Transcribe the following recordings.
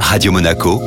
Radio Monaco,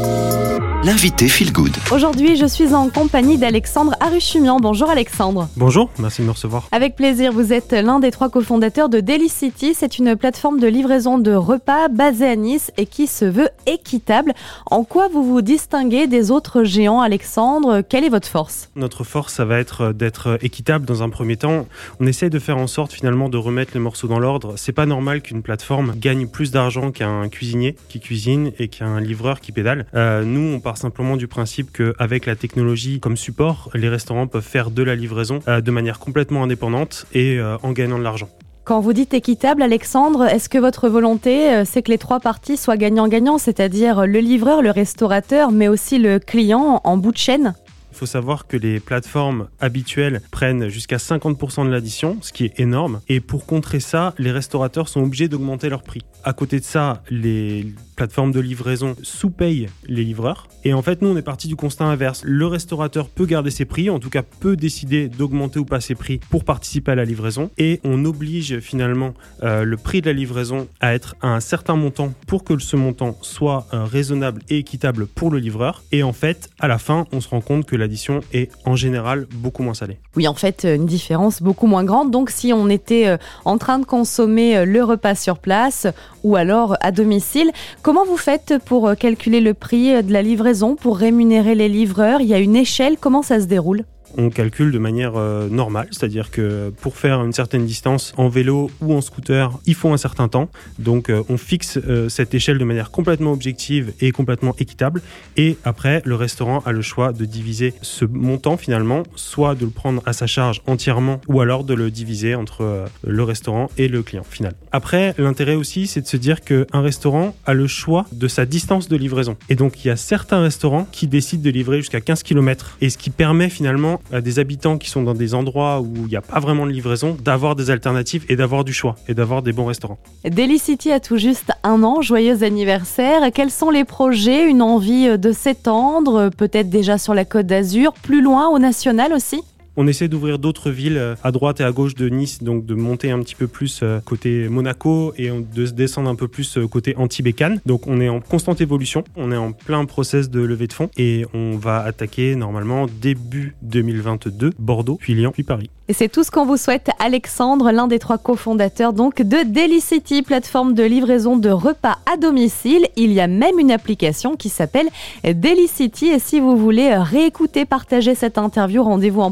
l'invité Feel Good. Aujourd'hui, je suis en compagnie d'Alexandre Aruchumian. Bonjour Alexandre. Bonjour, merci de me recevoir. Avec plaisir, vous êtes l'un des trois cofondateurs de Daily City. C'est une plateforme de livraison de repas basée à Nice et qui se veut équitable. En quoi vous vous distinguez des autres géants, Alexandre? Quelle est votre force? Notre force, ça va être d'être équitable dans un premier temps. On essaie de faire en sorte finalement de remettre les morceaux dans l'ordre. C'est pas normal qu'une plateforme gagne plus d'argent qu'un cuisinier qui cuisine et qu'un livreur qui pédale. Euh, nous, on part simplement du principe qu'avec la technologie comme support, les restaurants peuvent faire de la livraison euh, de manière complètement indépendante et euh, en gagnant de l'argent. Quand vous dites équitable, Alexandre, est-ce que votre volonté, euh, c'est que les trois parties soient gagnant-gagnant, c'est-à-dire le livreur, le restaurateur, mais aussi le client en bout de chaîne? Il faut savoir que les plateformes habituelles prennent jusqu'à 50% de l'addition, ce qui est énorme. Et pour contrer ça, les restaurateurs sont obligés d'augmenter leur prix. À côté de ça, les plateformes de livraison sous-payent les livreurs. Et en fait, nous, on est parti du constat inverse. Le restaurateur peut garder ses prix, en tout cas peut décider d'augmenter ou pas ses prix pour participer à la livraison. Et on oblige finalement euh, le prix de la livraison à être à un certain montant pour que ce montant soit euh, raisonnable et équitable pour le livreur. Et en fait, à la fin, on se rend compte que l'addition est en général beaucoup moins salée. Oui, en fait, une différence beaucoup moins grande. Donc, si on était euh, en train de consommer le repas sur place ou alors à domicile, Comment vous faites pour euh, calculer le prix euh, de la livraison, pour rémunérer les livreurs? Il y a une échelle, comment ça se déroule? On calcule de manière euh, normale, c'est-à-dire que pour faire une certaine distance en vélo ou en scooter, il faut un certain temps. Donc euh, on fixe euh, cette échelle de manière complètement objective et complètement équitable. Et après, le restaurant a le choix de diviser ce montant finalement, soit de le prendre à sa charge entièrement, ou alors de le diviser entre le restaurant et le client final. Après, l'intérêt aussi, c'est de se dire qu'un restaurant a le choix de sa distance de livraison. Et donc il y a certains restaurants qui décident de livrer jusqu'à 15 km, et ce qui permet finalement à des habitants qui sont dans des endroits où il n'y a pas vraiment de livraison d'avoir des alternatives et d'avoir du choix et d'avoir des bons restaurants. Daily City a tout juste un an, joyeux anniversaire. Quels sont les projets Une envie de s'étendre, peut-être déjà sur la côte d'Azur, plus loin au national aussi? On essaie d'ouvrir d'autres villes euh, à droite et à gauche de Nice, donc de monter un petit peu plus euh, côté Monaco et de descendre un peu plus euh, côté Antibécane. Donc on est en constante évolution, on est en plein process de levée de fonds et on va attaquer normalement début 2022 Bordeaux, puis Lyon, puis Paris. Et c'est tout ce qu'on vous souhaite, Alexandre, l'un des trois cofondateurs donc de Delicity, plateforme de livraison de repas à domicile. Il y a même une application qui s'appelle Delicity. Et si vous voulez réécouter, partager cette interview, rendez-vous en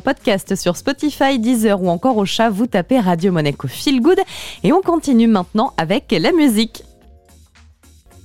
sur Spotify, Deezer ou encore au chat. Vous tapez Radio Monaco Feel Good. Et on continue maintenant avec la musique.